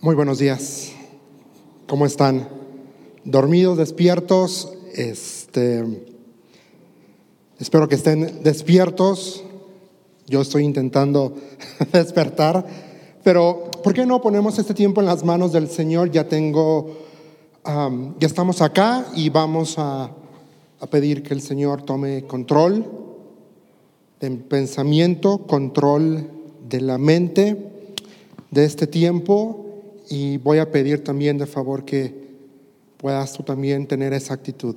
Muy buenos días. ¿Cómo están? ¿Dormidos, despiertos? Este, espero que estén despiertos. Yo estoy intentando despertar, pero ¿por qué no ponemos este tiempo en las manos del Señor? Ya tengo, ya estamos acá y vamos a, a pedir que el Señor tome control del pensamiento, control de la mente de este tiempo y voy a pedir también de favor que puedas tú también tener esa actitud.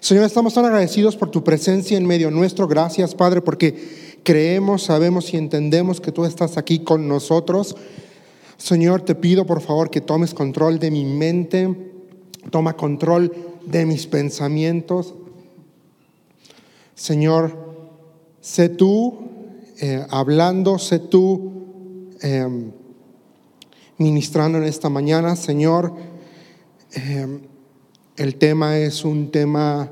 Señor, estamos tan agradecidos por tu presencia en medio nuestro. Gracias, Padre, porque creemos, sabemos y entendemos que tú estás aquí con nosotros. Señor, te pido por favor que tomes control de mi mente, toma control de mis pensamientos. Señor, sé tú eh, hablando, sé tú em, ministrando en esta mañana. Señor, em, el tema es un tema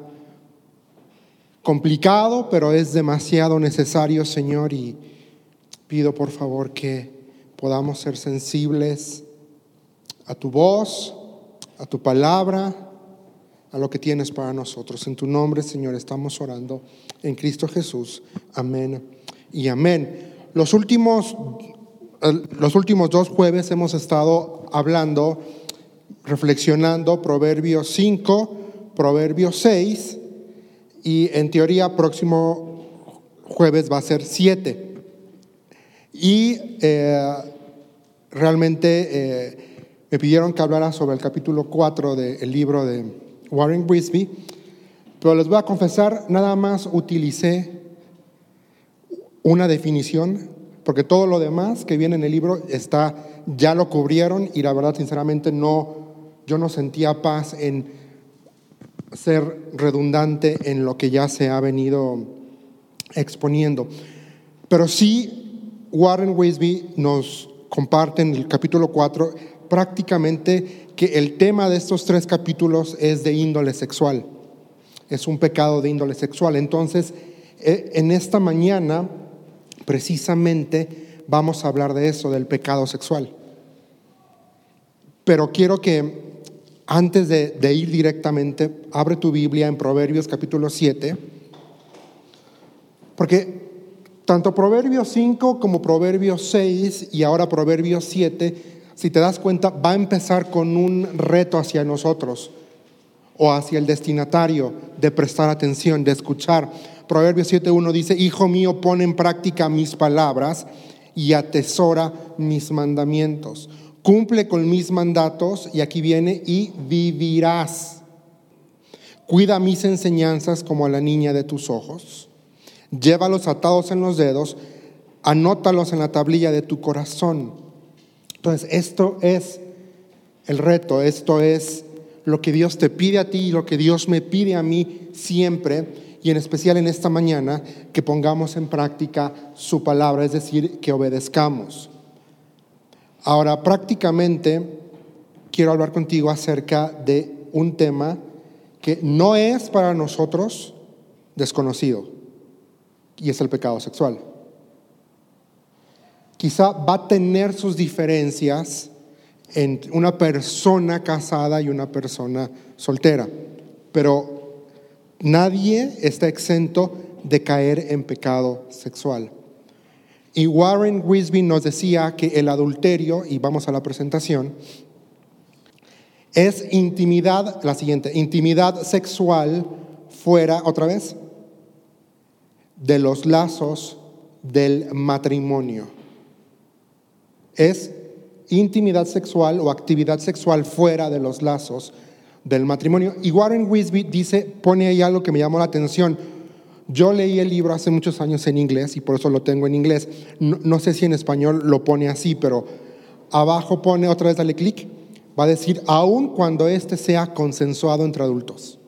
complicado, pero es demasiado necesario, Señor, y pido por favor que podamos ser sensibles a tu voz, a tu palabra, a lo que tienes para nosotros. En tu nombre, Señor, estamos orando en Cristo Jesús. Amén y amén. Los últimos los últimos dos jueves hemos estado hablando, reflexionando Proverbios 5, Proverbios 6 y en teoría próximo jueves va a ser 7. Y eh, realmente eh, me pidieron que hablara sobre el capítulo 4 del libro de Warren Brisby, pero les voy a confesar, nada más utilicé una definición porque todo lo demás que viene en el libro está, ya lo cubrieron y la verdad, sinceramente, no, yo no sentía paz en ser redundante en lo que ya se ha venido exponiendo. Pero sí, Warren Wisby nos comparte en el capítulo 4 prácticamente que el tema de estos tres capítulos es de índole sexual. Es un pecado de índole sexual. Entonces, eh, en esta mañana precisamente vamos a hablar de eso, del pecado sexual. Pero quiero que antes de, ir directamente, abre tu Biblia en Proverbios capítulo 7, porque tanto Proverbios 5 como Proverbios 6 y ahora Proverbios 7, si te das cuenta, va a empezar con un reto hacia nosotros o hacia el destinatario de prestar atención, de escuchar. Proverbios 7.1 dice, Hijo mío, pon en práctica mis palabras y atesora mis mandamientos. Cumple con mis mandatos, y aquí viene, y vivirás. Cuida mis enseñanzas como a la niña de tus ojos. Llévalos atados en los dedos, anótalos en la tablilla de tu corazón. Entonces, esto es el reto, esto es lo que Dios te pide a ti y lo que Dios me pide a mí siempre y en especial en esta mañana que pongamos en práctica su palabra, es decir, que obedezcamos. Ahora, prácticamente quiero hablar contigo acerca de un tema que no es para nosotros desconocido, y es el pecado sexual. Quizá va a tener sus diferencias entre una persona casada y una persona soltera, pero Nadie está exento de caer en pecado sexual. Y Warren Wisby nos decía que el adulterio, y vamos a la presentación, es intimidad, la siguiente, intimidad sexual fuera, otra vez, de los lazos del matrimonio. Es intimidad sexual o actividad sexual fuera de los lazos del matrimonio. Y Warren Wisby dice, pone ahí algo que me llamó la atención. Yo leí el libro hace muchos años en inglés y por eso lo tengo en inglés. No, sé si en español lo pone así, pero abajo pone, otra vez dale clic, va a decir, aun cuando este sea consensuado entre adultos.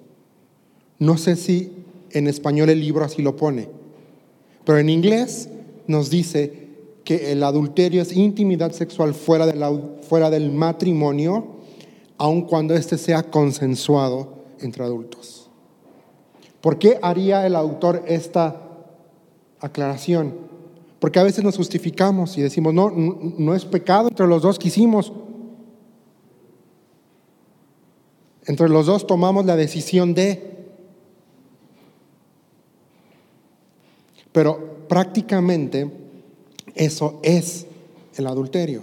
No sé si en español el libro así lo pone, pero en inglés nos dice que el adulterio es intimidad sexual fuera, fuera del matrimonio aun cuando éste sea consensuado entre adultos. ¿Por qué haría el autor esta aclaración? Porque a veces nos justificamos y decimos, no, no es pecado entre los dos que hicimos. Entre los dos tomamos la decisión de... Pero prácticamente eso es el adulterio.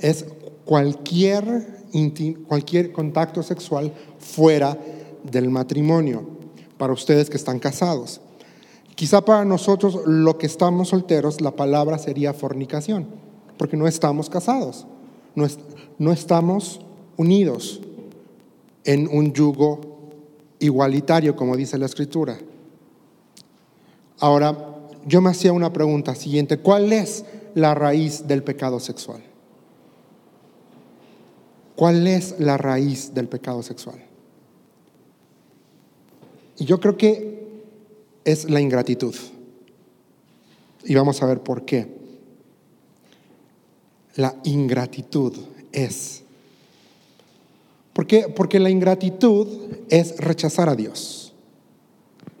Es cualquier, cualquier contacto sexual fuera del matrimonio, para ustedes que están casados. Quizá para nosotros, lo que estamos solteros, la palabra sería fornicación, porque no estamos casados, no, no estamos unidos en un yugo igualitario, como dice la escritura. Ahora, yo me hacía una pregunta siguiente, ¿cuál es la raíz del pecado sexual? ¿Cuál es la raíz del pecado sexual? Y yo creo que es la ingratitud. Y vamos a ver por qué. La ingratitud es. ¿Por qué? Porque la ingratitud es rechazar a Dios.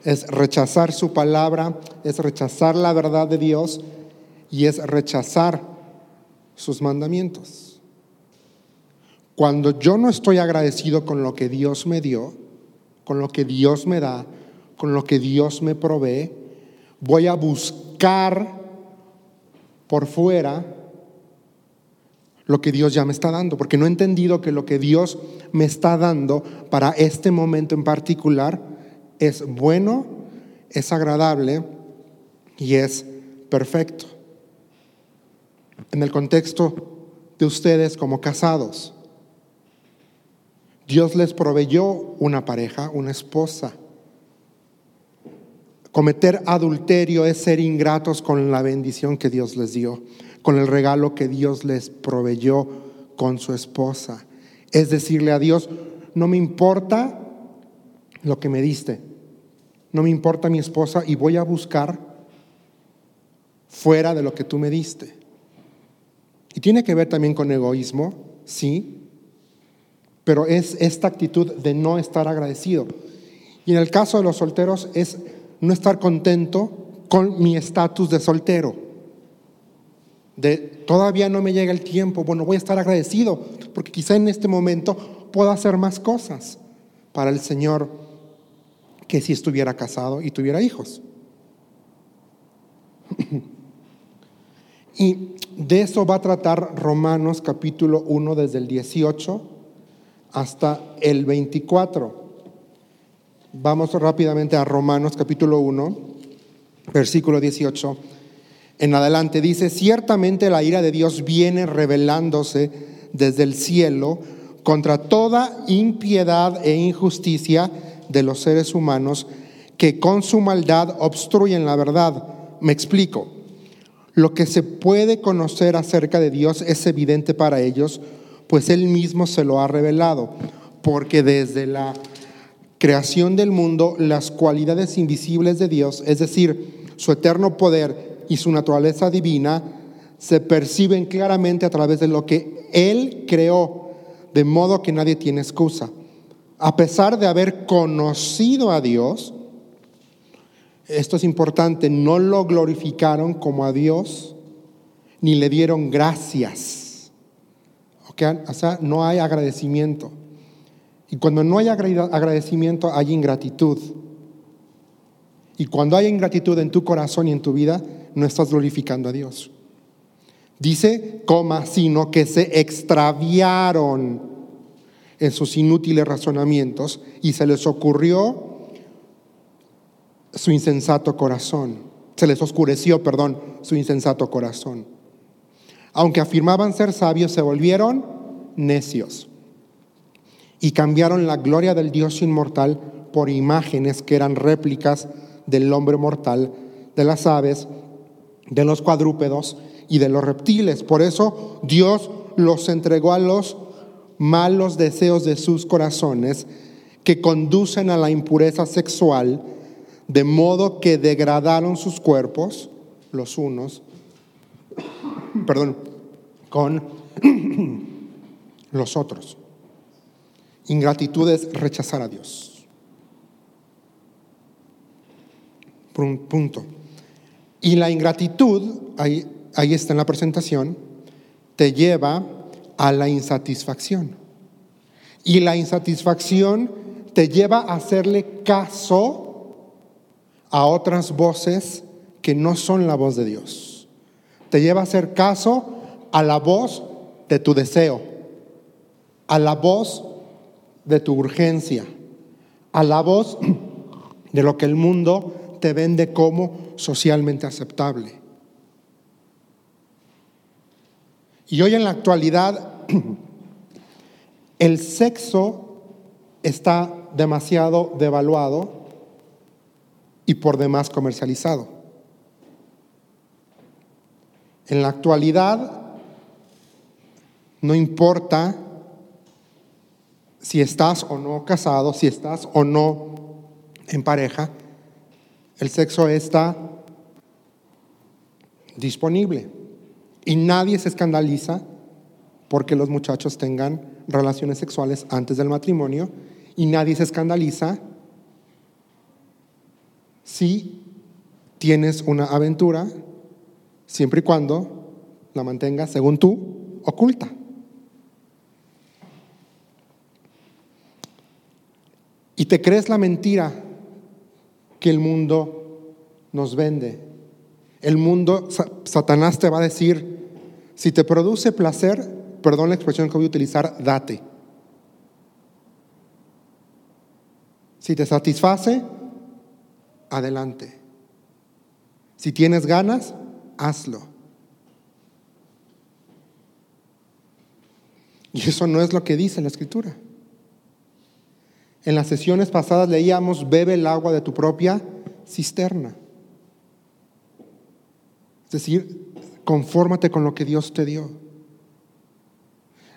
Es rechazar su palabra, es rechazar la verdad de Dios y es rechazar sus mandamientos. Cuando yo no estoy agradecido con lo que Dios me dio, con lo que Dios me da, con lo que Dios me provee, voy a buscar por fuera lo que Dios ya me está dando, porque no he entendido que lo que Dios me está dando para este momento en particular es bueno, es agradable y es perfecto. En el contexto de ustedes como casados, Dios les proveyó una pareja, una esposa. Cometer adulterio es ser ingratos con la bendición que Dios les dio, con el regalo que Dios les proveyó con su esposa. Es decirle a Dios, no me importa lo que me diste, no me importa mi esposa y voy a buscar fuera de lo que tú me diste. Y tiene que ver también con egoísmo, sí, pero es esta actitud de no estar agradecido. Y en el caso de los solteros es no estar contento con mi estatus de soltero. De todavía no me llega el tiempo, bueno, voy a estar agradecido, porque quizá en este momento pueda hacer más cosas para el Señor que si estuviera casado y tuviera hijos. Y de eso va a tratar Romanos capítulo 1 desde el 18 hasta el 24. Vamos rápidamente a Romanos capítulo 1, versículo 18. En adelante dice, ciertamente la ira de Dios viene revelándose desde el cielo contra toda impiedad e injusticia de los seres humanos que con su maldad obstruyen la verdad. Me explico. Lo que se puede conocer acerca de Dios es evidente para ellos pues Él mismo se lo ha revelado, porque desde la creación del mundo, las cualidades invisibles de Dios, es decir, su eterno poder y su naturaleza divina, se perciben claramente a través de lo que Él creó, de modo que nadie tiene excusa. A pesar de haber conocido a Dios, esto es importante, no lo glorificaron como a Dios, ni le dieron gracias o sea, no hay agradecimiento. Y cuando no hay agradecimiento, hay ingratitud. Y cuando hay ingratitud en tu corazón y en tu vida, no estás glorificando a Dios. Dice, coma, sino que se extraviaron en sus inútiles razonamientos y se les ocurrió su insensato corazón. Se les oscureció, perdón, su insensato corazón aunque afirmaban ser sabios, se volvieron necios y cambiaron la gloria del Dios inmortal por imágenes que eran réplicas del hombre mortal, de las aves, de los cuadrúpedos y de los reptiles. Por eso Dios los entregó a los malos deseos de sus corazones que conducen a la impureza sexual, de modo que degradaron sus cuerpos, los unos, perdón, con los otros. Ingratitud es rechazar a Dios. Punto. Y la ingratitud, ahí, ahí está en la presentación, te lleva a la insatisfacción. Y la insatisfacción te lleva a hacerle caso a otras voces que no son la voz de Dios. Te lleva a hacer caso a la voz de tu deseo, a la voz de tu urgencia, a la voz de lo que el mundo te vende como socialmente aceptable. Y hoy en la actualidad el sexo está demasiado devaluado y por demás comercializado. En la actualidad no importa si estás o no casado, si estás o no en pareja, el sexo está disponible. Y nadie se escandaliza porque los muchachos tengan relaciones sexuales antes del matrimonio y nadie se escandaliza si tienes una aventura siempre y cuando la mantengas, según tú, oculta. Y te crees la mentira que el mundo nos vende. El mundo, Satanás te va a decir, si te produce placer, perdón la expresión que voy a utilizar, date. Si te satisface, adelante. Si tienes ganas, hazlo. Y eso no es lo que dice la escritura. En las sesiones pasadas leíamos, bebe el agua de tu propia cisterna. Es decir, confórmate con lo que Dios te dio.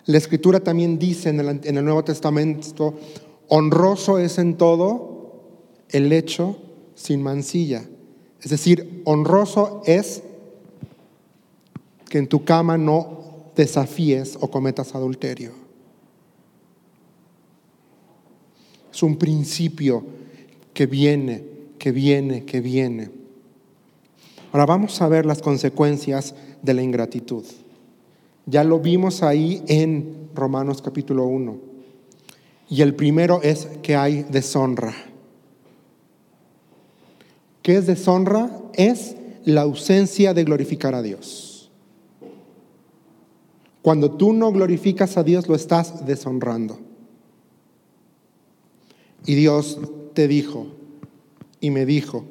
La escritura también dice en el, Nuevo Testamento, honroso es en todo el hecho sin mancilla. Es decir, honroso es que en tu cama no desafíes o cometas adulterio. Es un principio que viene, que viene, que viene. Ahora vamos a ver las consecuencias de la ingratitud. Ya lo vimos ahí en Romanos capítulo 1. Y el primero es que hay deshonra. ¿Qué es deshonra? Es la ausencia de glorificar a Dios. Cuando tú no glorificas a Dios, lo estás deshonrando. Y Dios te dijo y me dijo,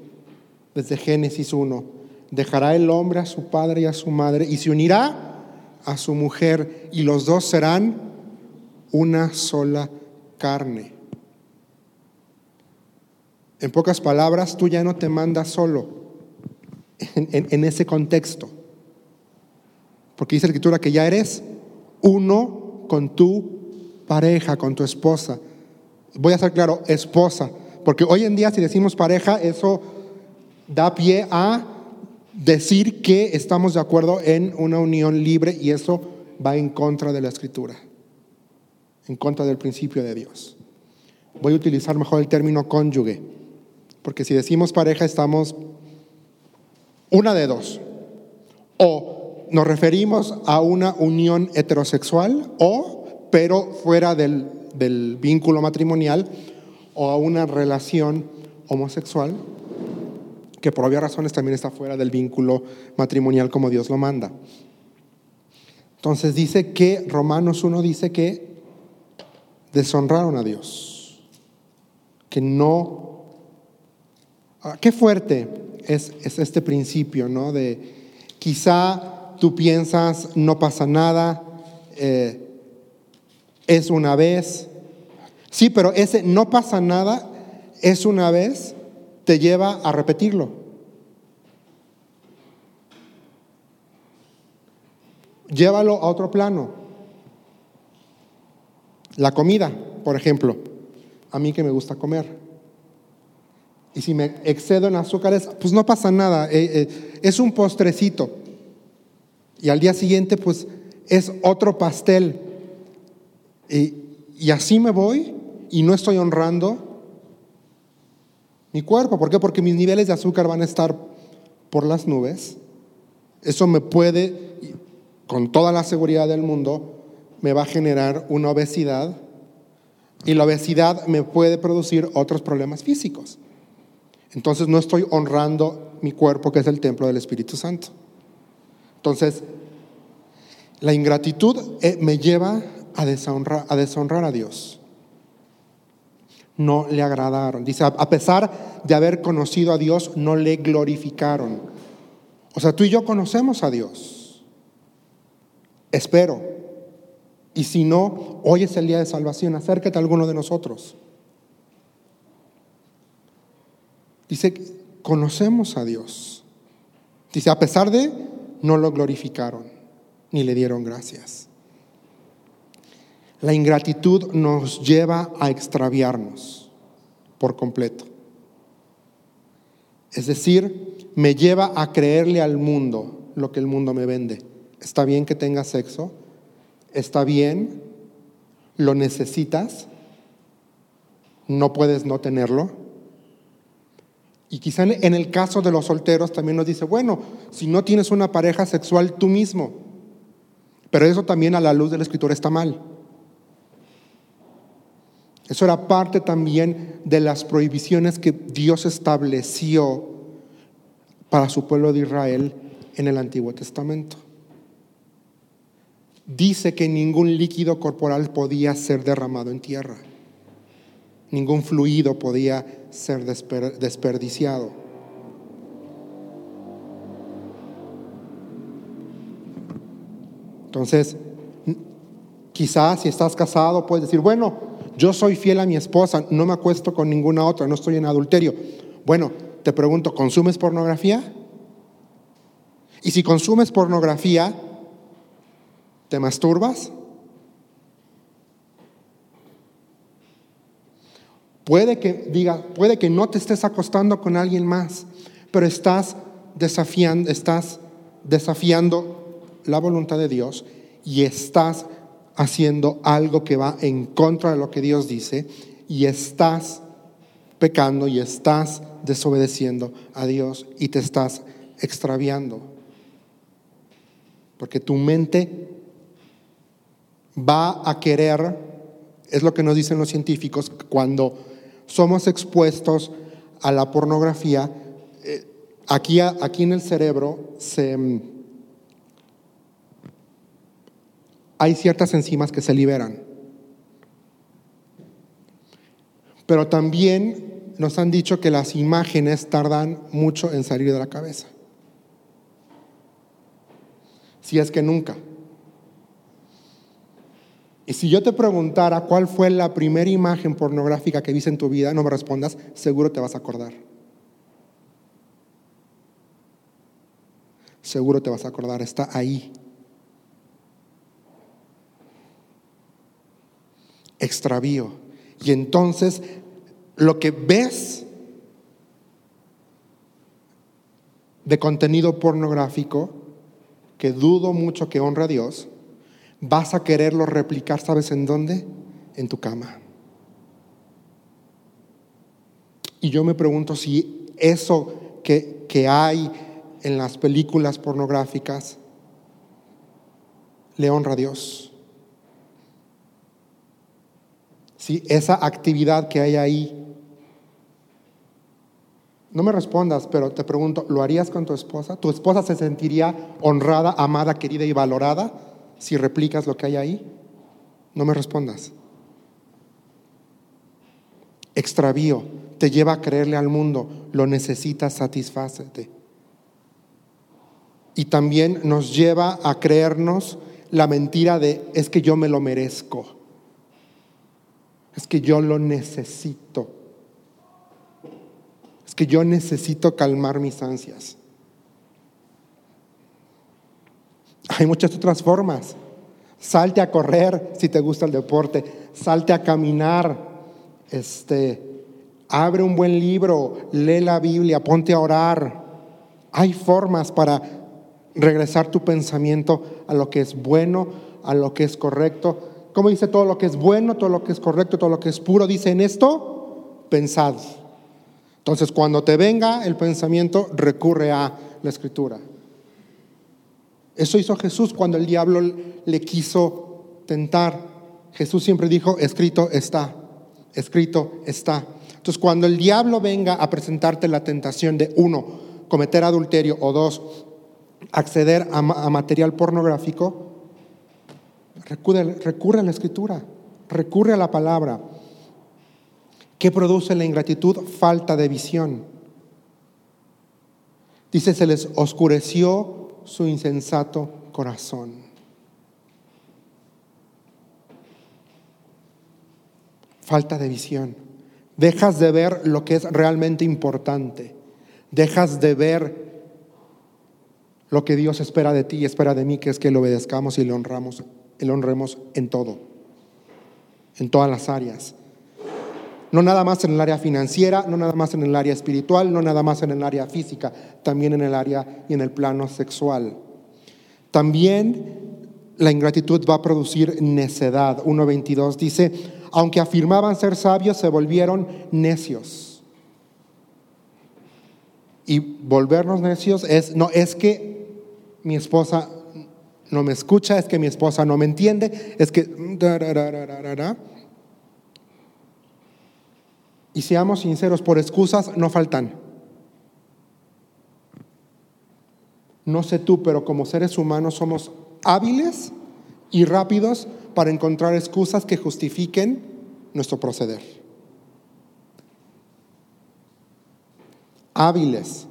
desde Génesis 1, dejará el hombre a su padre y a su madre y se unirá a su mujer y los dos serán una sola carne. En pocas palabras, tú ya no te mandas solo en, en ese contexto. Porque dice la escritura que ya eres uno con tu pareja, con tu esposa voy a ser claro, esposa, porque hoy en día si decimos pareja, eso da pie a decir que estamos de acuerdo en una unión libre y eso va en contra de la escritura, en contra del principio de Dios. Voy a utilizar mejor el término cónyuge, porque si decimos pareja estamos una de dos. O nos referimos a una unión heterosexual o, pero fuera del del vínculo matrimonial o a una relación homosexual que por obvias razones también está fuera del vínculo matrimonial como Dios lo manda. Entonces dice que Romanos 1 dice que deshonraron a Dios, que no... Ah, qué fuerte es, este principio, ¿no? De quizá tú piensas, no pasa nada, eh, es una vez. Sí, pero ese no pasa nada, es una vez, te lleva a repetirlo. Llévalo a otro plano. La comida, por ejemplo. A mí que me gusta comer. Y si me excedo en azúcares, pues no pasa nada. Eh, eh, es un postrecito. Y al día siguiente, pues es otro pastel. Y, así me voy y no estoy honrando mi cuerpo. ¿Por qué? Porque mis niveles de azúcar van a estar por las nubes. Eso me puede, con toda la seguridad del mundo, me va a generar una obesidad Y la obesidad me puede producir otros problemas físicos. Entonces no estoy honrando mi cuerpo, que es el templo del Espíritu Santo. Entonces, la ingratitud eh, me lleva a deshonrar, a deshonrar a Dios. No le agradaron. Dice, a pesar de haber conocido a Dios, no le glorificaron. O sea, tú y yo conocemos a Dios. Espero. Y si no, hoy es el día de salvación. Acércate a alguno de nosotros. Dice, conocemos a Dios. Dice, a pesar de, no lo glorificaron, ni le dieron gracias. La ingratitud nos lleva a extraviarnos por completo. Es decir, me lleva a creerle al mundo lo que el mundo me vende. Está bien que tengas sexo, está bien, lo necesitas, no puedes no tenerlo. Y quizá en el caso de los solteros también nos dice, bueno, si no tienes una pareja sexual tú mismo, pero eso también a la luz de la escritura está mal. Eso era parte también de las prohibiciones que Dios estableció para su pueblo de Israel en el Antiguo Testamento. Dice que ningún líquido corporal podía ser derramado en tierra, ningún fluido podía ser desperdiciado. Entonces, quizás si estás casado puedes decir, bueno, yo soy fiel a mi esposa, no me acuesto con ninguna otra, no estoy en adulterio. Bueno, te pregunto, ¿consumes pornografía? Y si consumes pornografía, ¿te masturbas? Puede que diga, puede que no te estés acostando con alguien más, pero estás desafiando, estás desafiando la voluntad de Dios y estás haciendo algo que va en contra de lo que Dios dice y estás pecando y estás desobedeciendo a Dios y te estás extraviando. Porque tu mente va a querer, es lo que nos dicen los científicos, cuando somos expuestos a la pornografía, eh, aquí, aquí en el cerebro se hay ciertas enzimas que se liberan. Pero también nos han dicho que las imágenes tardan mucho en salir de la cabeza. Si es que nunca. Y si yo te preguntara cuál fue la primera imagen pornográfica que viste en tu vida, no me respondas, seguro te vas a acordar. Seguro te vas a acordar, está ahí. extravío. Y entonces lo que ves de contenido pornográfico, que dudo mucho que honra a Dios, vas a quererlo replicar, ¿sabes en dónde? En tu cama. Y yo me pregunto si eso que, que hay en las películas pornográficas le honra a Dios. si esa actividad que hay ahí. No me respondas, pero te pregunto, ¿lo harías con tu esposa? ¿Tu esposa se sentiría honrada, amada, querida y valorada si replicas lo que hay ahí? No me respondas. Extravío te lleva a creerle al mundo, lo necesitas, satisfácete. Y también nos lleva a creernos la mentira de es que yo me lo merezco es que yo lo necesito. Es que yo necesito calmar mis ansias. Hay muchas otras formas. Salte a correr si te gusta el deporte, salte a caminar, este, abre un buen libro, lee la Biblia, ponte a orar. Hay formas para regresar tu pensamiento a lo que es bueno, a lo que es correcto, como dice todo lo que es bueno, todo lo que es correcto, todo lo que es puro, dice en esto, pensad. Entonces, cuando te venga el pensamiento, recurre a la escritura. Eso hizo Jesús cuando el diablo le quiso tentar. Jesús siempre dijo, escrito está. escrito está. Entonces, cuando el diablo venga a presentarte la tentación de uno, cometer adulterio o dos, acceder a, material pornográfico, recurre, recurre a la escritura, recurre a la palabra. ¿Qué produce la ingratitud? Falta de visión. Dice, se les oscureció su insensato corazón. Falta de visión. Dejas de ver lo que es realmente importante. Dejas de ver lo que Dios espera de ti y espera de mí, que es que le obedezcamos y le honramos, le honremos en todo, en todas las áreas. No nada más en el área financiera, no nada más en el área espiritual, no nada más en el área física, también en el área y en el plano sexual. También la ingratitud va a producir necedad. 1.22 dice, aunque afirmaban ser sabios, se volvieron necios. Y volvernos necios es, no, es que mi esposa no me escucha, es que mi esposa no me entiende, es que... Y seamos sinceros, por excusas no faltan. No sé tú, pero como seres humanos somos hábiles y rápidos para encontrar excusas que justifiquen nuestro proceder. Hábiles.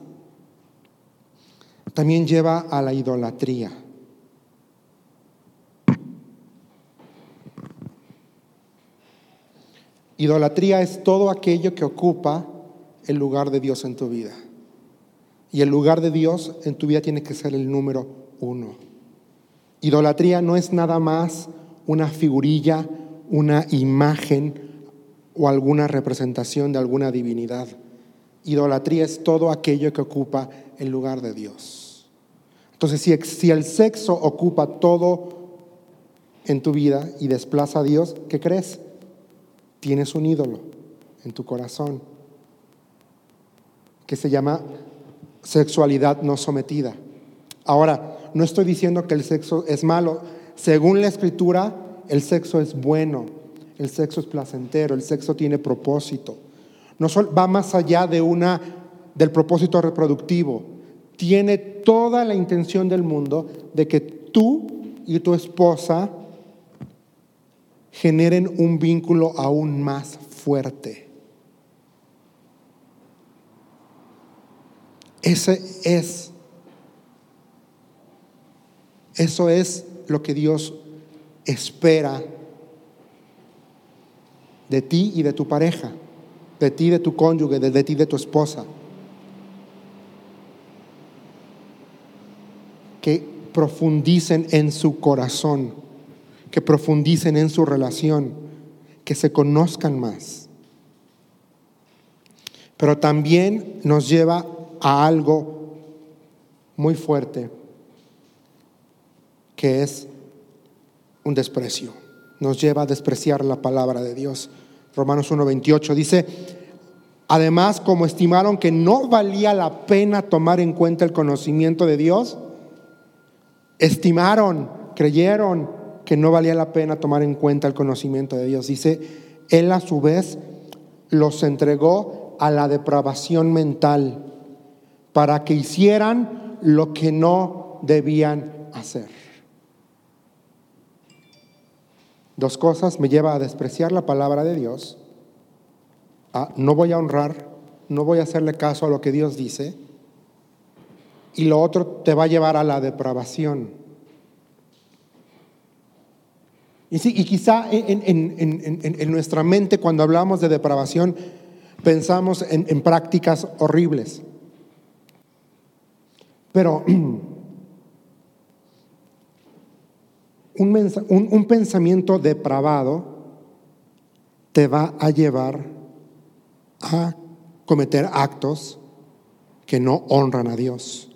También lleva a la idolatría. Idolatría es todo aquello que ocupa el lugar de Dios en tu vida. Y el lugar de Dios en tu vida tiene que ser el número uno. Idolatría no es nada más una figurilla, una imagen o alguna representación de alguna divinidad. Idolatría es todo aquello que ocupa el lugar de Dios. Entonces, si, el sexo ocupa todo en tu vida y desplaza a Dios, ¿qué crees? Tienes un ídolo en tu corazón que se llama sexualidad no sometida. Ahora, no estoy diciendo que el sexo es malo. Según la escritura, el sexo es bueno, el sexo es placentero, el sexo tiene propósito. No va más allá de una del propósito reproductivo. Tiene toda la intención del mundo de que tú y tu esposa generen un vínculo aún más fuerte. Ese es, eso es lo que Dios espera de ti y de tu pareja, de ti de tu cónyuge, de, de ti de tu esposa. Que profundicen en su corazón que profundicen en su relación, que se conozcan más. Pero también nos lleva a algo muy fuerte, que es un desprecio. Nos lleva a despreciar la palabra de Dios. Romanos 1.28 dice, además como estimaron que no valía la pena tomar en cuenta el conocimiento de Dios, estimaron, creyeron que no valía la pena tomar en cuenta el conocimiento de Dios. Dice, Él a su vez los entregó a la depravación mental para que hicieran lo que no debían hacer. Dos cosas me lleva a despreciar la palabra de Dios, a no voy a honrar, no voy a hacerle caso a lo que Dios dice, y lo otro te va a llevar a la depravación. Y, quizá en, nuestra mente cuando hablamos de depravación pensamos en, prácticas horribles. Pero un pensamiento depravado te va a llevar a cometer actos que no honran a Dios.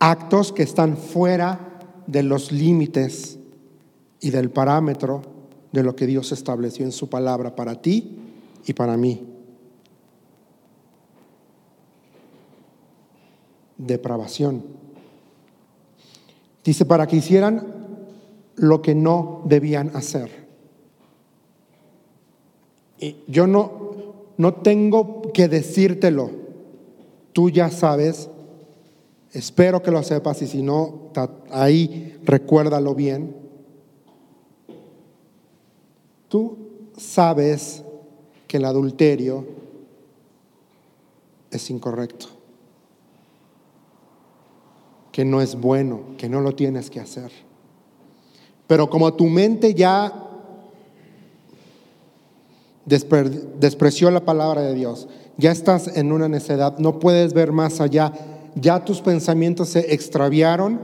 Actos que están fuera de los límites y del parámetro de lo que Dios estableció en su palabra para ti y para mí. Depravación. Dice, para que hicieran lo que no debían hacer. Y yo no, no tengo que decírtelo. Tú ya sabes. Espero que lo sepas y si no, ahí recuérdalo bien. Tú sabes que el adulterio es incorrecto, que no es bueno, que no lo tienes que hacer. Pero como tu mente ya despreció la palabra de Dios, ya estás en una necedad, no puedes ver más allá, ya tus pensamientos se extraviaron,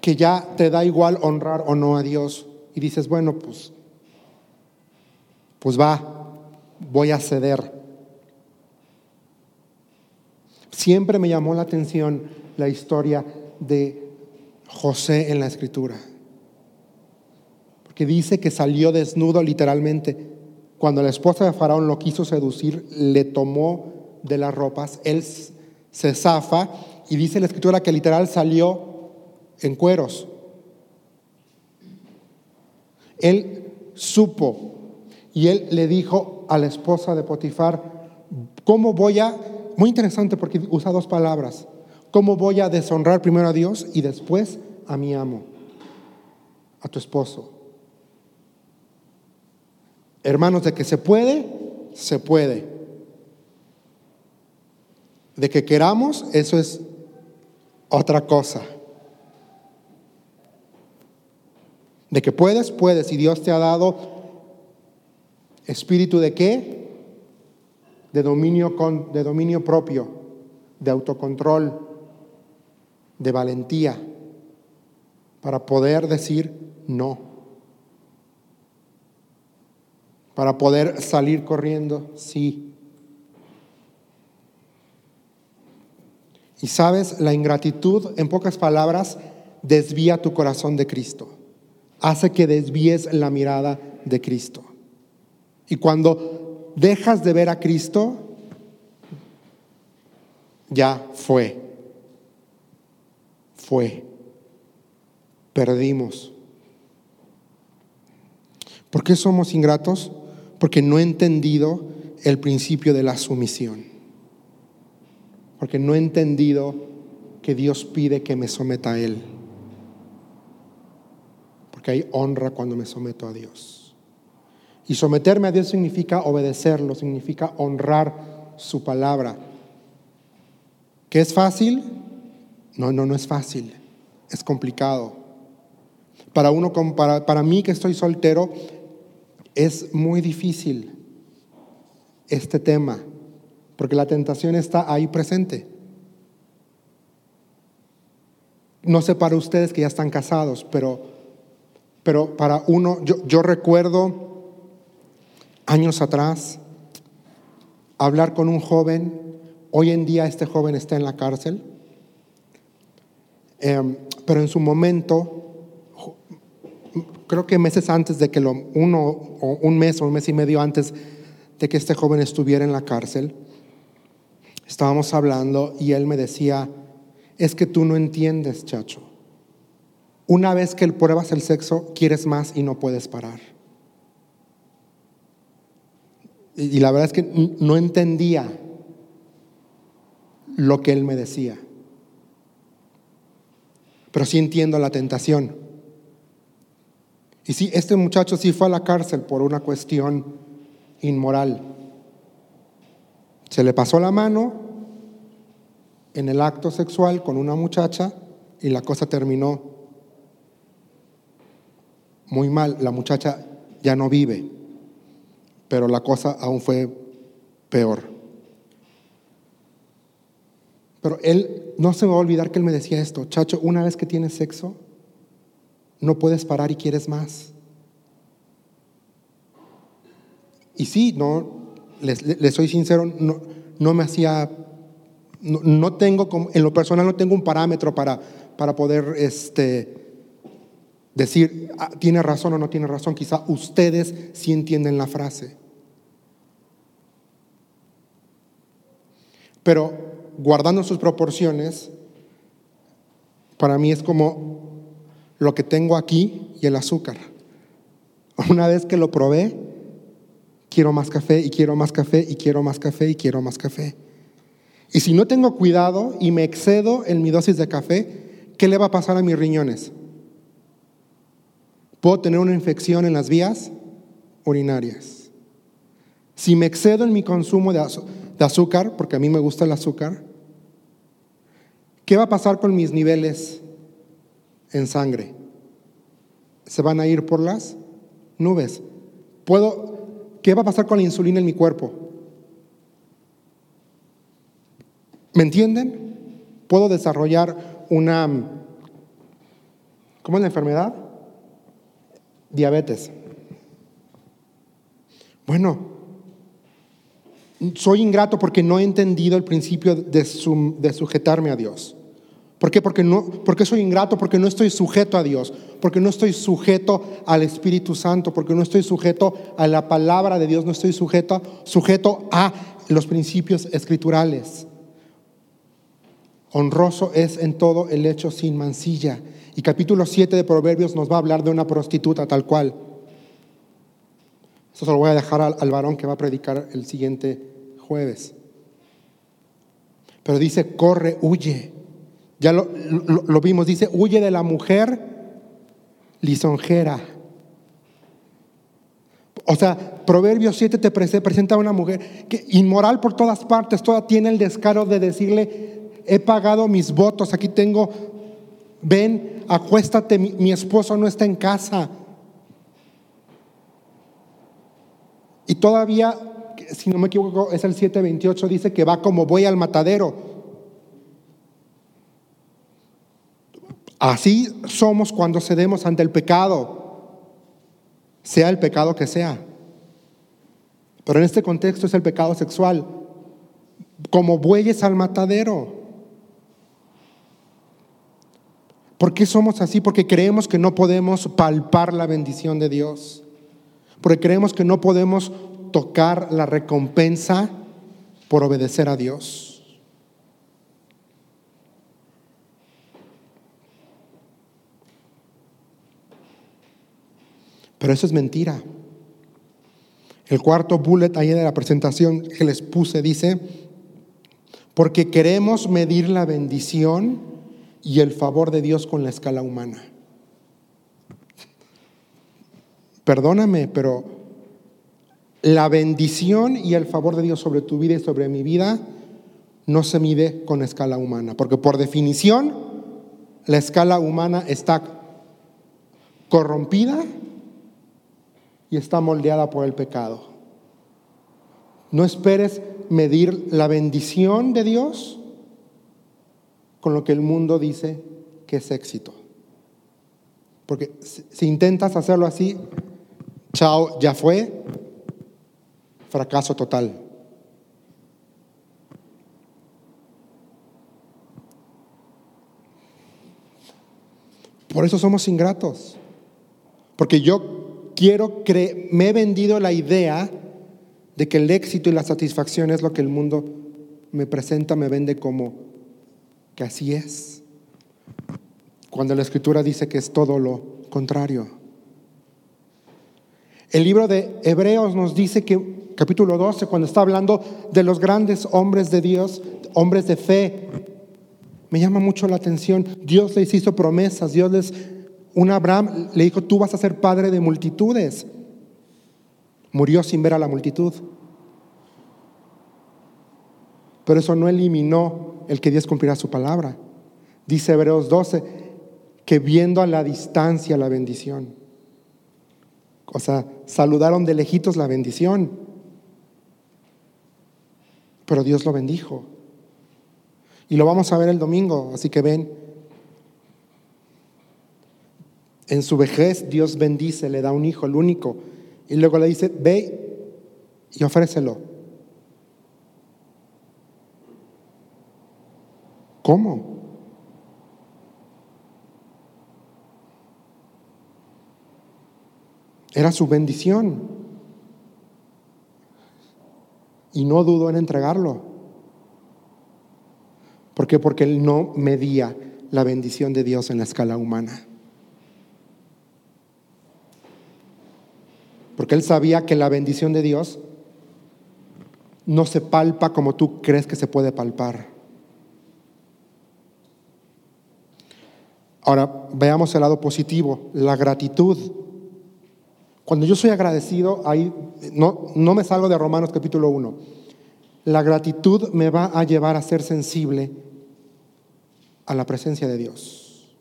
que ya te da igual honrar o no a Dios. Y dices, bueno, pues, pues va, voy a ceder. Siempre me llamó la atención la historia de José en la escritura. Porque dice que salió desnudo literalmente. Cuando la esposa de Faraón lo quiso seducir, le tomó de las ropas, él se zafa y dice la escritura que literal salió en cueros. Él supo y él le dijo a la esposa de Potifar, ¿cómo voy a, muy interesante porque usa dos palabras, ¿cómo voy a deshonrar primero a Dios y después a mi amo, a tu esposo? Hermanos, de que se puede, se puede. De que queramos, eso es otra cosa. De que puedes, puedes. Y Dios te ha dado Espíritu de qué? De dominio, con, de dominio propio, de autocontrol, de valentía, para poder decir no, para poder salir corriendo, sí. Y sabes, la ingratitud, en pocas palabras, desvía tu corazón de Cristo, hace que desvíes la mirada de Cristo. Y cuando dejas de ver a Cristo, ya fue. Fue. Perdimos. ¿Por qué somos ingratos? Porque no he entendido el principio de la sumisión. Porque no he entendido que Dios pide que me someta a Él. Porque hay honra cuando me someto a Dios. Y someterme a Dios significa obedecerlo, significa honrar su palabra. ¿Qué es fácil? No, no, no es fácil. Es complicado. Para uno, para, para mí que estoy soltero, es muy difícil este tema, porque la tentación está ahí presente. No sé para ustedes que ya están casados, pero, pero para uno, yo, yo recuerdo años atrás, hablar con un joven, hoy en día este joven está en la cárcel, em, pero en su momento, creo que meses antes de que lo, uno, o un mes o un mes y medio antes de que este joven estuviera en la cárcel, estábamos hablando y él me decía, es que tú no entiendes, chacho. Una vez que pruebas el sexo, quieres más y no puedes parar. Y la verdad es que no entendía lo que él me decía. Pero sí entiendo la tentación. Y sí, este muchacho sí fue a la cárcel por una cuestión inmoral. Se le pasó la mano en el acto sexual con una muchacha y la cosa terminó muy mal. La muchacha ya no vive pero la cosa aún fue peor. Pero él, no se va a olvidar que él me decía esto, chacho, una vez que tienes sexo, no puedes parar y quieres más. Y sí, no, les, soy sincero, no, no me hacía, no, tengo, en lo personal no tengo un parámetro para, para poder este, decir, ah, tiene razón o no tiene razón. Quizá ustedes sí entienden la frase. Pero guardando sus proporciones, para mí es como lo que tengo aquí y el azúcar. Una vez que lo probé, quiero más café y quiero más café y quiero más café y quiero más café. Y si no tengo cuidado y me excedo en mi dosis de café, ¿qué le va a pasar a mis riñones? Puedo tener una infección en las vías urinarias. Si me excedo en mi consumo de, azúcar, porque a mí me gusta el azúcar, ¿qué va a pasar con mis niveles en sangre? Se van a ir por las nubes. ¿Puedo, ¿Qué va a pasar con la insulina en mi cuerpo? ¿Me entienden? Puedo desarrollar una, ¿cómo es la enfermedad? Diabetes. Bueno, soy ingrato porque no he entendido el principio de, sujetarme a Dios. ¿Por qué? Porque, no, porque soy ingrato, porque no estoy sujeto a Dios, porque no estoy sujeto al Espíritu Santo, porque no estoy sujeto a la palabra de Dios, no estoy sujeto, sujeto a los principios escriturales. Honroso es en todo el hecho sin mancilla. Y capítulo 7 de Proverbios nos va a hablar de una prostituta tal cual. Eso se lo voy a dejar al, varón que va a predicar el siguiente jueves. Pero dice, corre, huye. Ya lo, vimos, dice, huye de la mujer lisonjera. O sea, Proverbios 7 te presenta a una mujer que inmoral por todas partes, toda tiene el descaro de decirle, he pagado mis votos, aquí tengo, ven, acuéstate, mi, esposo no está en casa. Y todavía, si no me equivoco, es el 728, dice que va como voy al matadero. Así somos cuando cedemos ante el pecado, sea el pecado que sea. Pero en este contexto es el pecado sexual, como bueyes al matadero. ¿Por qué somos así? Porque creemos que no podemos palpar la bendición de Dios. Porque creemos que no podemos tocar la recompensa por obedecer a Dios. Pero eso es mentira. El cuarto bullet ahí de la presentación que les puse dice, porque queremos medir la bendición y el favor de Dios con la escala humana. Perdóname, pero la bendición y el favor de Dios sobre tu vida y sobre mi vida no se mide con escala humana, porque por definición la escala humana está corrompida y está moldeada por el pecado. No esperes medir la bendición de Dios con lo que el mundo dice que es éxito. Porque si intentas hacerlo así, chao, ya fue, fracaso total. Por eso somos ingratos. Porque yo quiero creer, me he vendido la idea de que el éxito y la satisfacción es lo que el mundo me presenta, me vende como que así es. Cuando la escritura dice que es todo lo contrario. El libro de Hebreos nos dice que, capítulo 12, cuando está hablando de los grandes hombres de Dios, hombres de fe, me llama mucho la atención. Dios les hizo promesas, Dios les, un Abraham le dijo, tú vas a ser padre de multitudes. Murió sin ver a la multitud. Pero eso no eliminó el que Dios cumplirá su palabra. Dice Hebreos 12, que viendo a la distancia la bendición. O sea, saludaron de lejitos la bendición. Pero Dios lo bendijo. Y lo vamos a ver el domingo, así que ven. En su vejez Dios bendice, le da un hijo, el único. Y luego le dice, ve y ofrécelo. ¿Cómo? Era su bendición. Y no dudó en entregarlo. ¿Por qué? Porque él no medía la bendición de Dios en la escala humana. porque él sabía que la bendición de Dios no se palpa como tú crees que se puede palpar. Ahora, veamos el lado positivo, la gratitud. Cuando yo soy agradecido, ahí no, no me salgo de Romanos capítulo 1. La gratitud me va a llevar a ser sensible a la presencia de Dios,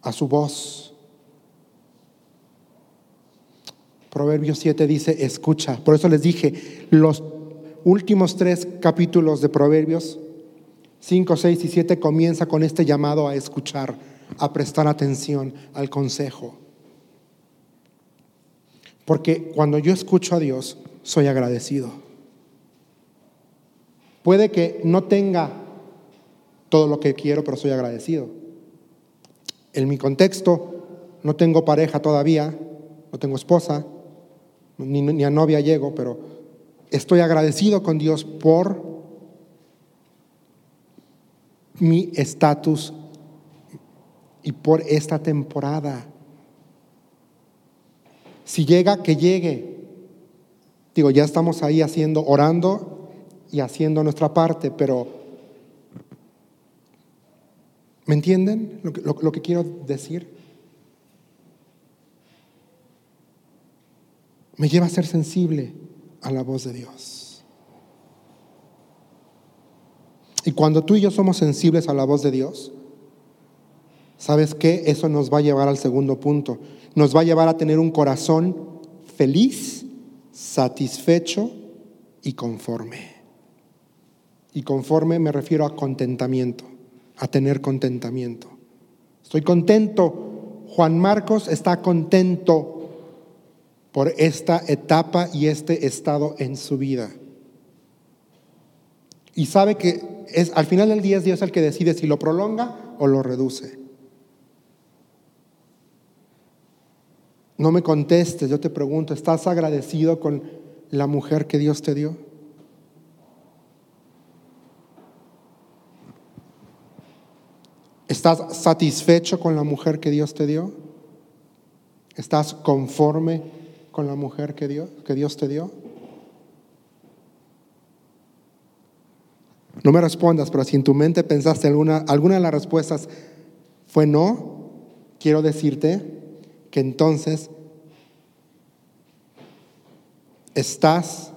a su voz. Proverbios 7 dice, escucha. Por eso les dije, los últimos tres capítulos de Proverbios 5, 6 y 7 comienza con este llamado a escuchar, a prestar atención al consejo. Porque cuando yo escucho a Dios, soy agradecido. Puede que no tenga todo lo que quiero, pero soy agradecido. En mi contexto, no tengo pareja todavía, no tengo esposa, ni, ni a novia llego, pero estoy agradecido con Dios por mi estatus y por esta temporada. Si llega, que llegue. Digo, ya estamos ahí haciendo, orando y haciendo nuestra parte, pero ¿me entienden lo que, lo que quiero decir? Me lleva a ser sensible a la voz de Dios. Y cuando tú y yo somos sensibles a la voz de Dios, ¿sabes qué? Eso nos va a llevar al segundo punto. Nos va a llevar a tener un corazón feliz, satisfecho y conforme. Y conforme me refiero a contentamiento, a tener contentamiento. Estoy contento. Juan Marcos está contento por esta etapa y este estado en su vida. Y sabe que es, al final del día es Dios el que decide si lo prolonga o lo reduce. No me contestes, yo te pregunto, ¿estás agradecido con la mujer que Dios te dio? ¿Estás satisfecho con la mujer que Dios te dio? ¿Estás conforme con la mujer que Dios, que Dios te dio? No me respondas, pero si en tu mente pensaste alguna, alguna de las respuestas fue no, quiero decirte que entonces estás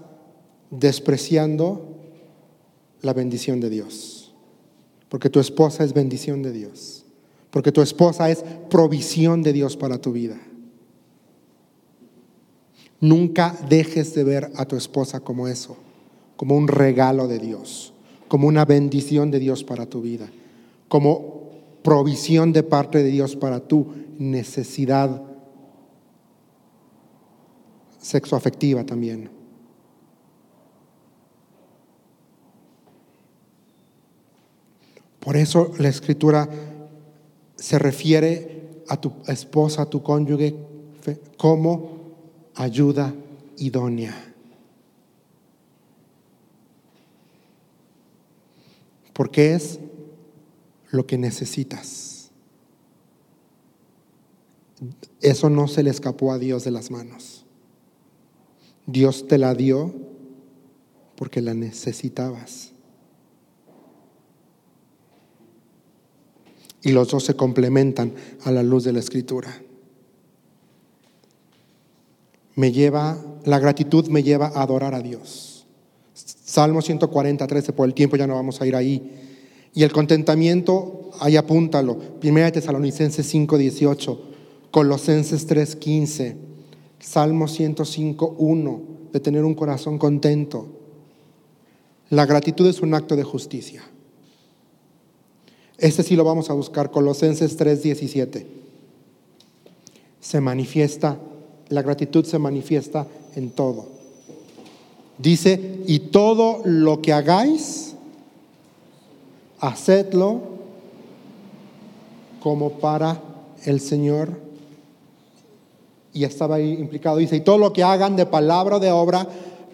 despreciando la bendición de Dios. Porque tu esposa es bendición de Dios. Porque tu esposa es provisión de Dios para tu vida. Nunca dejes de ver a tu esposa como eso, como un regalo de Dios como una bendición de Dios para tu vida, como provisión de parte de Dios para tu necesidad sexoafectiva también. Por eso la escritura se refiere a tu esposa, a tu cónyuge, como ayuda idónea. porque es lo que necesitas. Eso no se le escapó a Dios de las manos. Dios te la dio porque la necesitabas. Y los dos se complementan a la luz de la escritura. Me lleva, la gratitud me lleva a adorar a Dios. Salmo 140, 13, por el tiempo ya no vamos a ir ahí. Y el contentamiento, ahí apúntalo. Primera Tesalonicenses 5, 18, Colosenses 3, 15, Salmo 105, 1, de tener un corazón contento. La gratitud es un acto de justicia. Este sí lo vamos a buscar, Colosenses 3, 17. Se manifiesta, la gratitud se manifiesta en todo. Dice, y todo lo que hagáis, hacedlo como para el Señor. Y estaba ahí implicado, dice, y todo lo que hagan de palabra o de obra,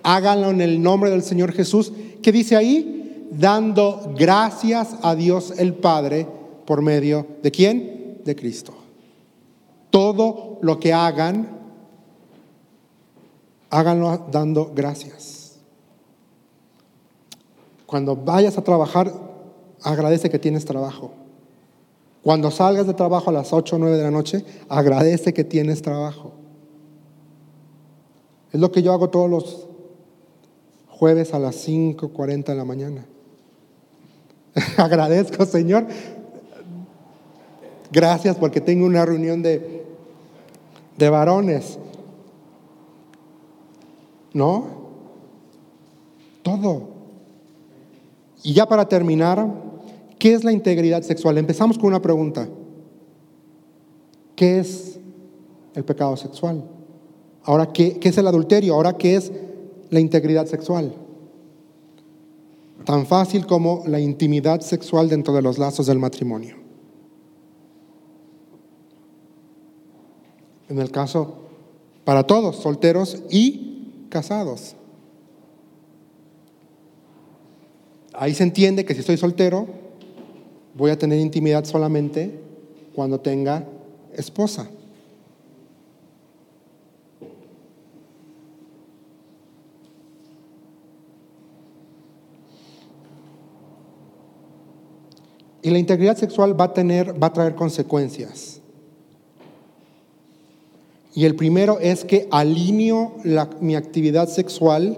háganlo en el nombre del Señor Jesús. ¿Qué dice ahí? Dando gracias a Dios el Padre por medio de quién? De Cristo. Todo lo que hagan, háganlo dando gracias. Cuando vayas a trabajar, agradece que tienes trabajo. Cuando salgas de trabajo a las 8 o 9 de la noche, agradece que tienes trabajo. Es lo que yo hago todos los jueves a las 5.40 de la mañana. Agradezco, Señor. Gracias porque tengo una reunión de, de varones. ¿No? Todo. Y ya para terminar, ¿qué es la integridad sexual? Empezamos con una pregunta. ¿Qué es el pecado sexual? Ahora, ¿qué, qué es el adulterio? Ahora, ¿qué es la integridad sexual? Tan fácil como la intimidad sexual dentro de los lazos del matrimonio. En el caso, para todos, solteros y casados. Ahí se entiende que si estoy soltero, voy a tener intimidad solamente cuando tenga esposa. Y la integridad sexual va a tener, va a traer consecuencias. Y el primero es que alineo mi actividad sexual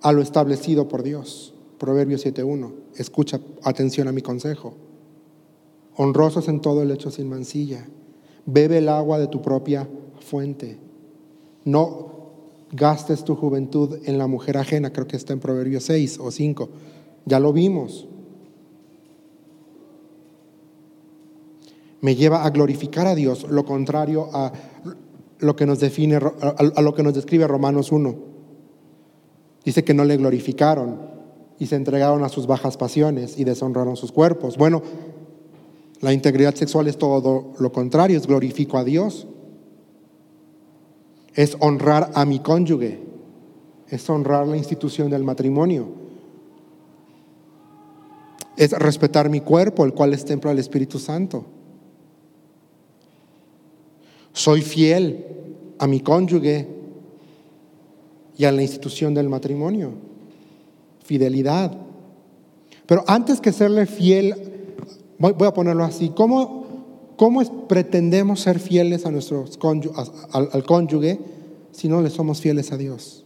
a lo establecido por Dios. Proverbios 7.1. Escucha, atención a mi consejo. Honrosos en todo el hecho sin mancilla. Bebe el agua de tu propia fuente. No gastes tu juventud en la mujer ajena, creo que está en Proverbios 6 o 5. Ya lo vimos. Me lleva a glorificar a Dios, lo contrario a lo que nos define, a lo que nos describe Romanos 1. Dice que no le glorificaron y se entregaron a sus bajas pasiones y deshonraron sus cuerpos. Bueno, la integridad sexual es todo lo contrario, es glorifico a Dios. Es honrar a mi cónyuge, es honrar la institución del matrimonio. Es respetar mi cuerpo, el cual es templo del Espíritu Santo. Soy fiel a mi cónyuge y a la institución del matrimonio. Fidelidad. Pero antes que serle fiel, voy, a ponerlo así, ¿cómo, cómo pretendemos ser fieles a nuestros al, cónyuge si no le somos fieles a Dios?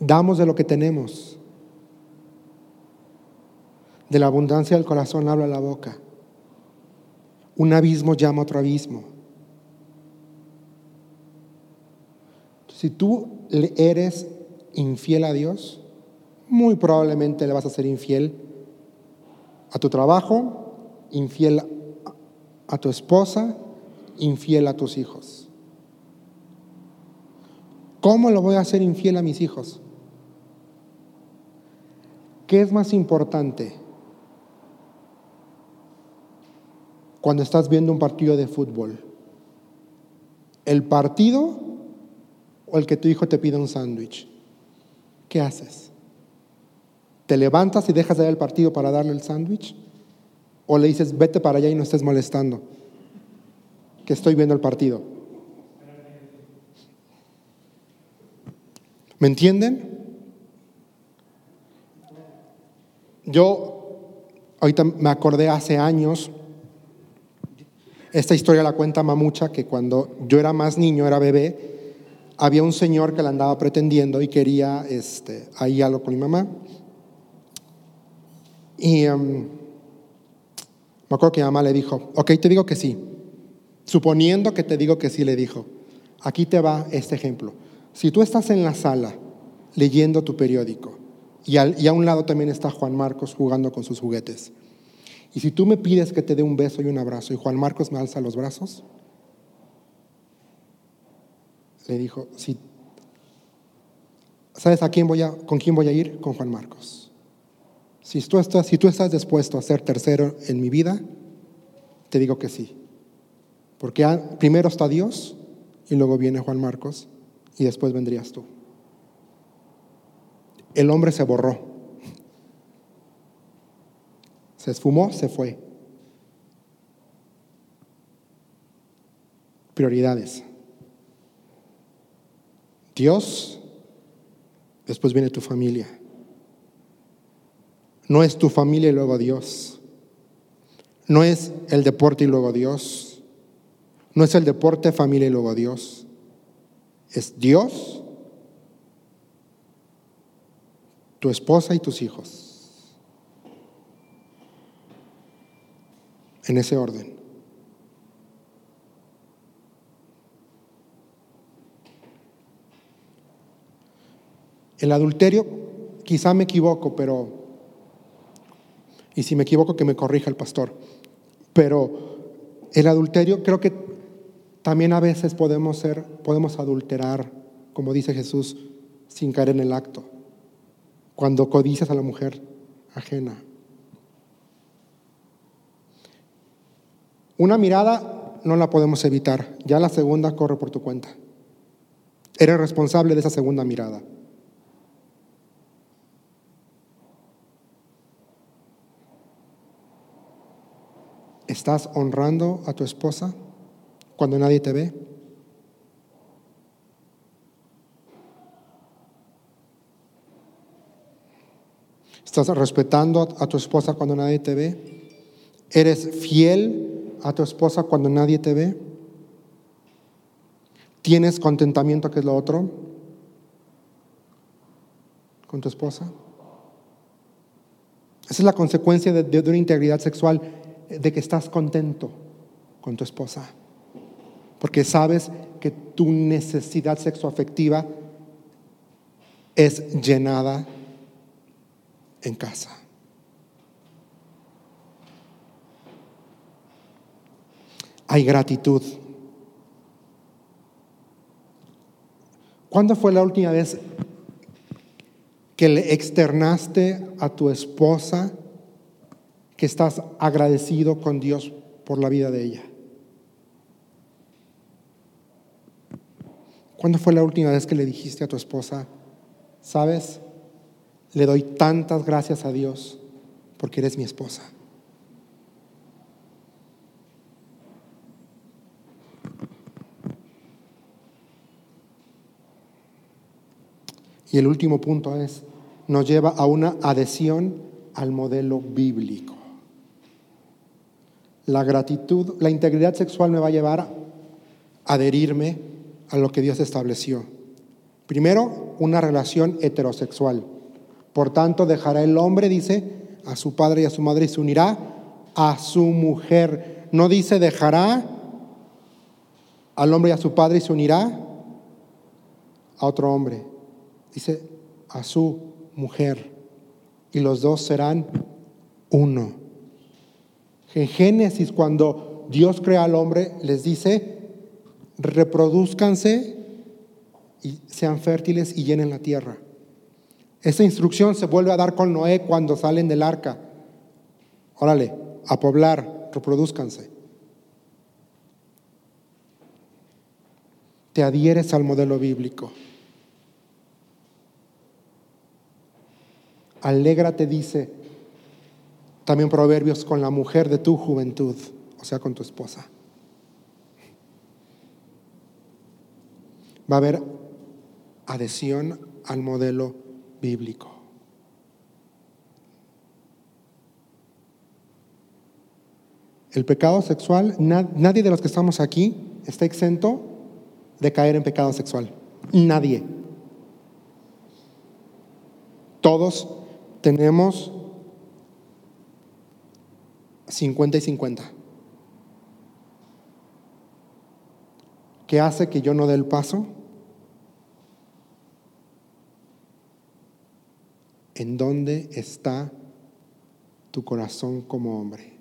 Damos de lo que tenemos. De la abundancia del corazón habla la boca. Un abismo llama otro abismo. Si tú eres infiel a Dios, muy probablemente le vas a ser infiel a tu trabajo, infiel a tu esposa, infiel a tus hijos. ¿Cómo lo voy a hacer infiel a mis hijos? ¿Qué es más importante? cuando estás viendo un partido de fútbol? ¿El partido o el que tu hijo te pida un sándwich? ¿Qué haces? ¿Te levantas y dejas de ver el partido para darle el sándwich? ¿O le dices, vete para allá y no estés molestando? Que estoy viendo el partido. ¿Me entienden? Yo ahorita me acordé hace años esta historia la cuenta Mamucha, que cuando yo era más niño, era bebé, había un señor que la andaba pretendiendo y quería este, ahí algo con mi mamá. Y em, me acuerdo que mi mamá le dijo, ok, te digo que sí. Suponiendo que te digo que sí, le dijo, aquí te va este ejemplo. Si tú estás en la sala leyendo tu periódico y a un lado también está Juan Marcos jugando con sus juguetes, y si tú me pides que te dé un beso y un abrazo y Juan Marcos me alza los brazos, le dijo, sí. ¿Sabes a quién voy a, con quién voy a ir? Con Juan Marcos. Si tú, estás, si tú estás dispuesto a ser tercero en mi vida, te digo que sí. Porque primero está Dios y luego viene Juan Marcos y después vendrías tú. El hombre se borró se esfumó, se fue. Prioridades. Dios, después viene tu familia. No es tu familia y luego Dios. No es el deporte y luego Dios. No es el deporte, familia y luego Dios. Es Dios, tu esposa y tus hijos. En ese orden. El adulterio, quizá me equivoco, pero, y si me equivoco que me corrija el pastor, pero el adulterio creo que también a veces podemos ser, podemos adulterar, como dice Jesús, sin caer en el acto, cuando codicias a la mujer ajena. Una mirada no la podemos evitar, ya la segunda corre por tu cuenta. Eres responsable de esa segunda mirada. ¿Estás honrando a tu esposa cuando nadie te ve? ¿Estás respetando a tu esposa cuando nadie te ve? ¿Eres fiel a tu esposa cuando nadie te ve? ¿Tienes contentamiento, que es lo otro, con tu esposa? Esa es la consecuencia de, de una integridad sexual de que estás contento con tu esposa, porque sabes que tu necesidad sexoafectiva es llenada en casa. Hay gratitud. ¿Cuándo fue la última vez que le externaste a tu esposa que estás agradecido con Dios por la vida de ella? ¿Cuándo fue la última vez que le dijiste a tu esposa, sabes, le doy tantas gracias a Dios porque eres mi esposa? Y el último punto es, nos lleva a una adhesión al modelo bíblico. La gratitud, la integridad sexual me va a llevar a adherirme a lo que Dios estableció. Primero, una relación heterosexual. Por tanto, dejará el hombre, dice, a su padre y a su madre y se unirá a su mujer. No dice dejará al hombre y a su padre y se unirá a otro hombre. Dice a su mujer. Y los dos serán uno. En Génesis, cuando Dios crea al hombre, les dice, reproduzcanse y sean fértiles y llenen la tierra. Esa instrucción se vuelve a dar con Noé cuando salen del arca. Órale, a poblar, reproduzcanse. Te adhieres al modelo bíblico. Alégrate, dice, también proverbios con la mujer de tu juventud, o sea, con tu esposa. Va a haber adhesión al modelo bíblico. El pecado sexual, nadie de los que estamos aquí está exento de caer en pecado sexual. Nadie. Todos tenemos 50 y 50. ¿Qué hace que yo no dé el paso? ¿En dónde está tu corazón como hombre?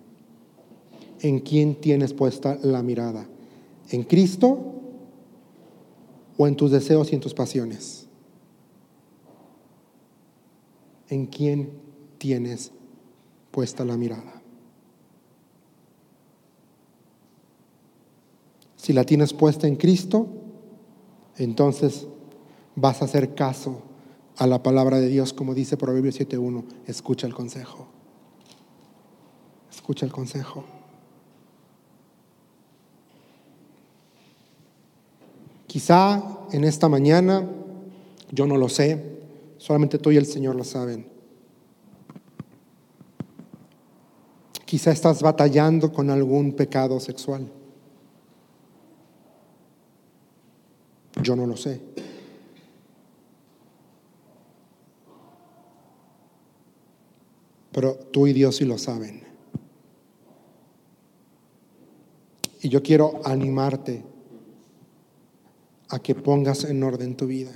¿En quién tienes puesta la mirada? ¿En Cristo o en tus deseos y en tus pasiones? ¿En quién tienes puesta la mirada? Si la tienes puesta en Cristo, entonces vas a hacer caso a la palabra de Dios, como dice Proverbios 7.1. Escucha el consejo. Escucha el consejo. Quizá en esta mañana, yo no lo sé, solamente tú y el Señor lo saben. Quizá estás batallando con algún pecado sexual. Yo no lo sé. Pero tú y Dios sí lo saben. Y yo quiero animarte a que pongas en orden tu vida.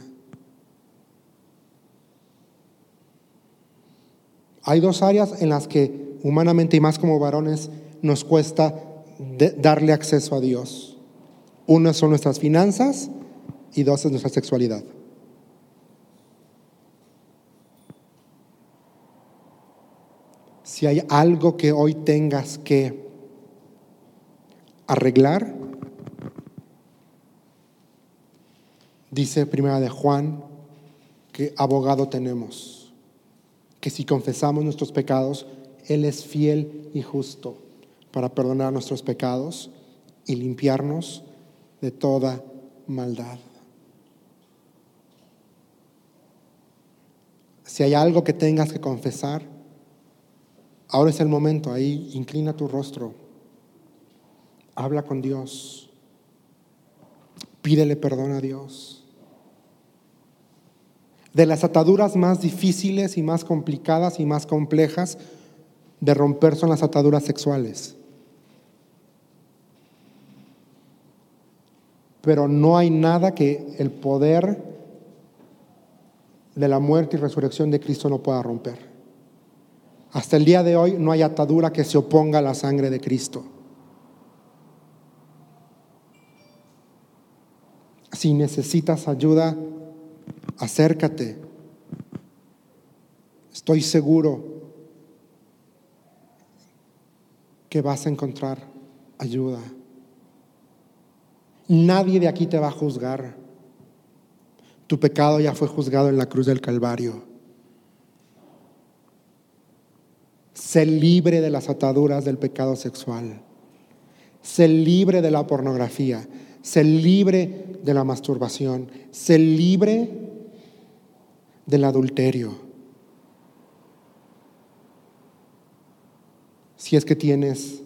Hay dos áreas en las que humanamente y más como varones nos cuesta darle acceso a Dios. Una son nuestras finanzas y dos es nuestra sexualidad. Si hay algo que hoy tengas que arreglar, dice primera de Juan que abogado tenemos, que si confesamos nuestros pecados, Él es fiel y justo para perdonar nuestros pecados y limpiarnos de toda maldad. Si hay algo que tengas que confesar, ahora es el momento, ahí inclina tu rostro, habla con Dios, pídele perdón a Dios. De las ataduras más difíciles y más complicadas y más complejas de romper son las ataduras sexuales. Pero no hay nada que el poder de la muerte y resurrección de Cristo no pueda romper. Hasta el día de hoy no hay atadura que se oponga a la sangre de Cristo. Si necesitas ayuda, acércate. Estoy seguro que vas a encontrar ayuda. Nadie de aquí te va a juzgar. Tu pecado ya fue juzgado en la cruz del Calvario. Sé libre de las ataduras del pecado sexual. Sé libre de la pornografía. Sé libre de la masturbación. Sé libre del adulterio. Si es que tienes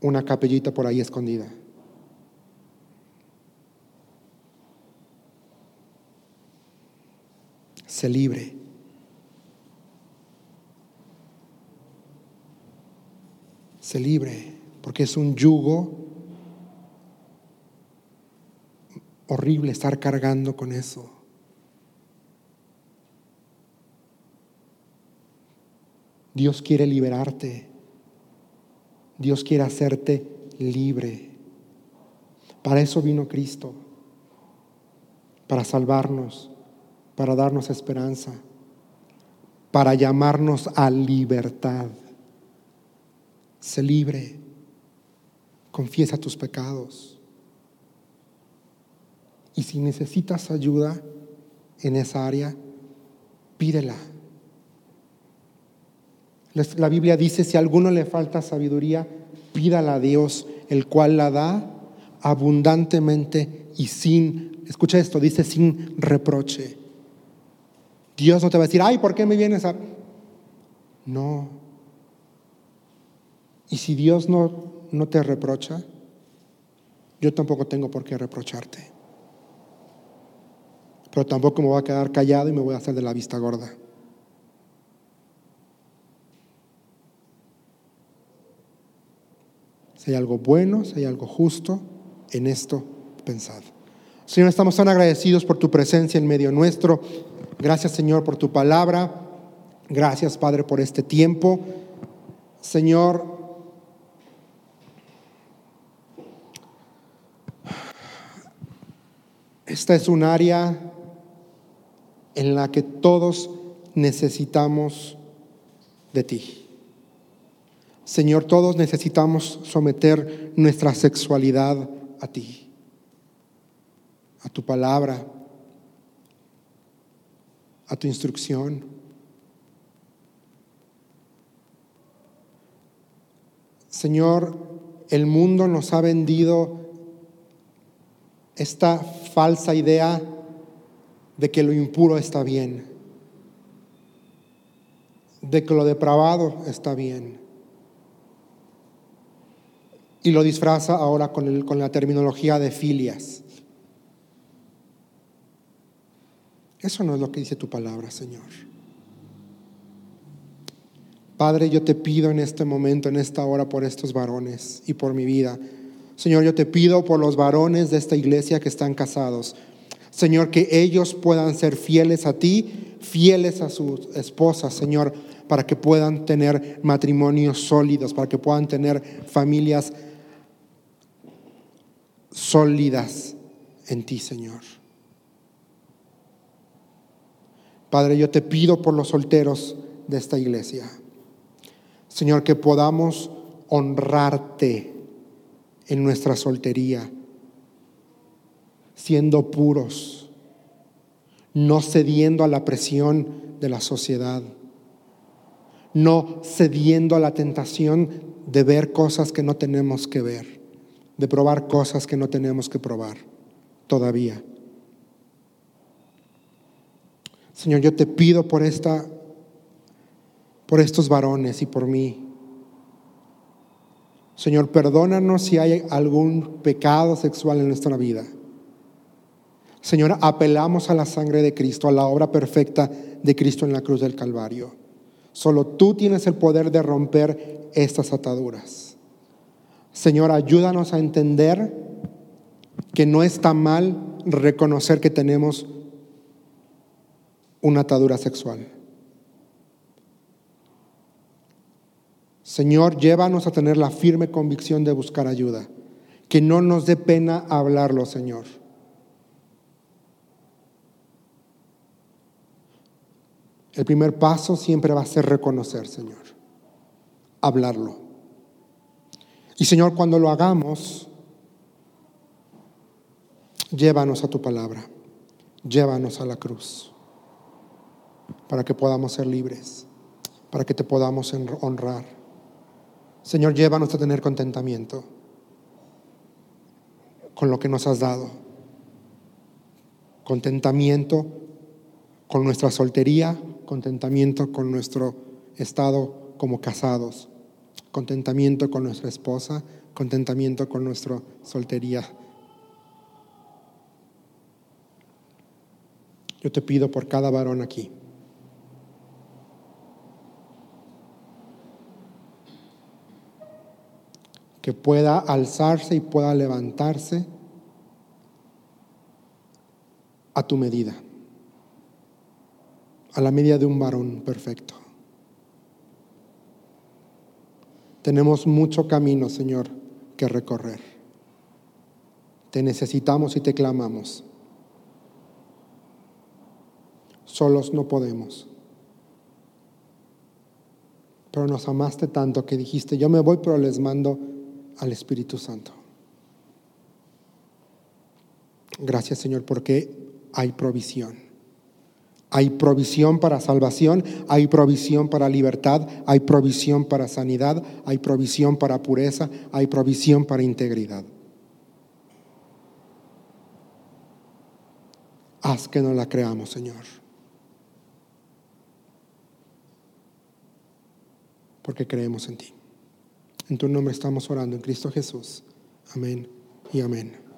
una capellita por ahí escondida. Se libre. Se libre, porque es un yugo horrible estar cargando con eso. Dios quiere liberarte. Dios quiere hacerte libre. Para eso vino Cristo, para salvarnos para darnos esperanza, para llamarnos a libertad. Sé libre, confiesa tus pecados. Y si necesitas ayuda en esa área, pídela. La Biblia dice, si a alguno le falta sabiduría, pídala a Dios, el cual la da abundantemente y sin, escucha esto, dice sin reproche. Dios no te va a decir, ay, ¿por qué me vienes a...? No. Y si Dios no, no te reprocha, yo tampoco tengo por qué reprocharte. Pero tampoco me voy a quedar callado y me voy a hacer de la vista gorda. Si hay algo bueno, si hay algo justo, en esto pensad. Señor, estamos tan agradecidos por tu presencia en medio nuestro. Gracias Señor por tu palabra. Gracias Padre por este tiempo. Señor, esta es un área en la que todos necesitamos de ti. Señor, todos necesitamos someter nuestra sexualidad a ti, a tu palabra a tu instrucción. Señor, el mundo nos ha vendido esta falsa idea de que lo impuro está bien, de que lo depravado está bien. Y lo disfraza ahora con, con la terminología de filias. Eso no es lo que dice tu palabra, Señor. Padre, yo te pido en este momento, en esta hora, por estos varones y por mi vida. Señor, yo te pido por los varones de esta iglesia que están casados. Señor, que ellos puedan ser fieles a ti, fieles a sus esposas, Señor, para que puedan tener matrimonios sólidos, para que puedan tener familias sólidas en ti, Señor. Padre, yo te pido por los solteros de esta iglesia. Señor, que podamos honrarte en nuestra soltería, siendo puros, no cediendo a la presión de la sociedad, no cediendo a la tentación de ver cosas que no tenemos que ver, de probar cosas que no tenemos que probar todavía. Señor, yo te pido por esta por estos varones y por mí. Señor, perdónanos si hay algún pecado sexual en nuestra vida. Señor, apelamos a la sangre de Cristo, a la obra perfecta de Cristo en la cruz del Calvario. Solo tú tienes el poder de romper estas ataduras. Señor, ayúdanos a entender que no está mal reconocer que tenemos una atadura sexual. Señor, llévanos a tener la firme convicción de buscar ayuda, que no nos dé pena hablarlo, Señor. El primer paso siempre va a ser reconocer, Señor, hablarlo. Y Señor, cuando lo hagamos, llévanos a tu palabra, llévanos a la cruz para que podamos ser libres, para que te podamos honrar. Señor, llévanos a tener contentamiento con lo que nos has dado. Contentamiento con nuestra soltería, contentamiento con nuestro estado como casados, contentamiento con nuestra esposa, contentamiento con nuestra soltería. Yo te pido por cada varón aquí que pueda alzarse y pueda levantarse a tu medida, a la medida de un varón perfecto. Tenemos mucho camino, Señor, que recorrer. Te necesitamos y te clamamos. Solos no podemos. Pero nos amaste tanto que dijiste, yo me voy, pero les mando al Espíritu Santo. Gracias Señor porque hay provisión. Hay provisión para salvación, hay provisión para libertad, hay provisión para sanidad, hay provisión para pureza, hay provisión para integridad. Haz que no la creamos, Señor. Porque creemos en ti. En tu nombre estamos orando, en Cristo Jesús. Amén y amén.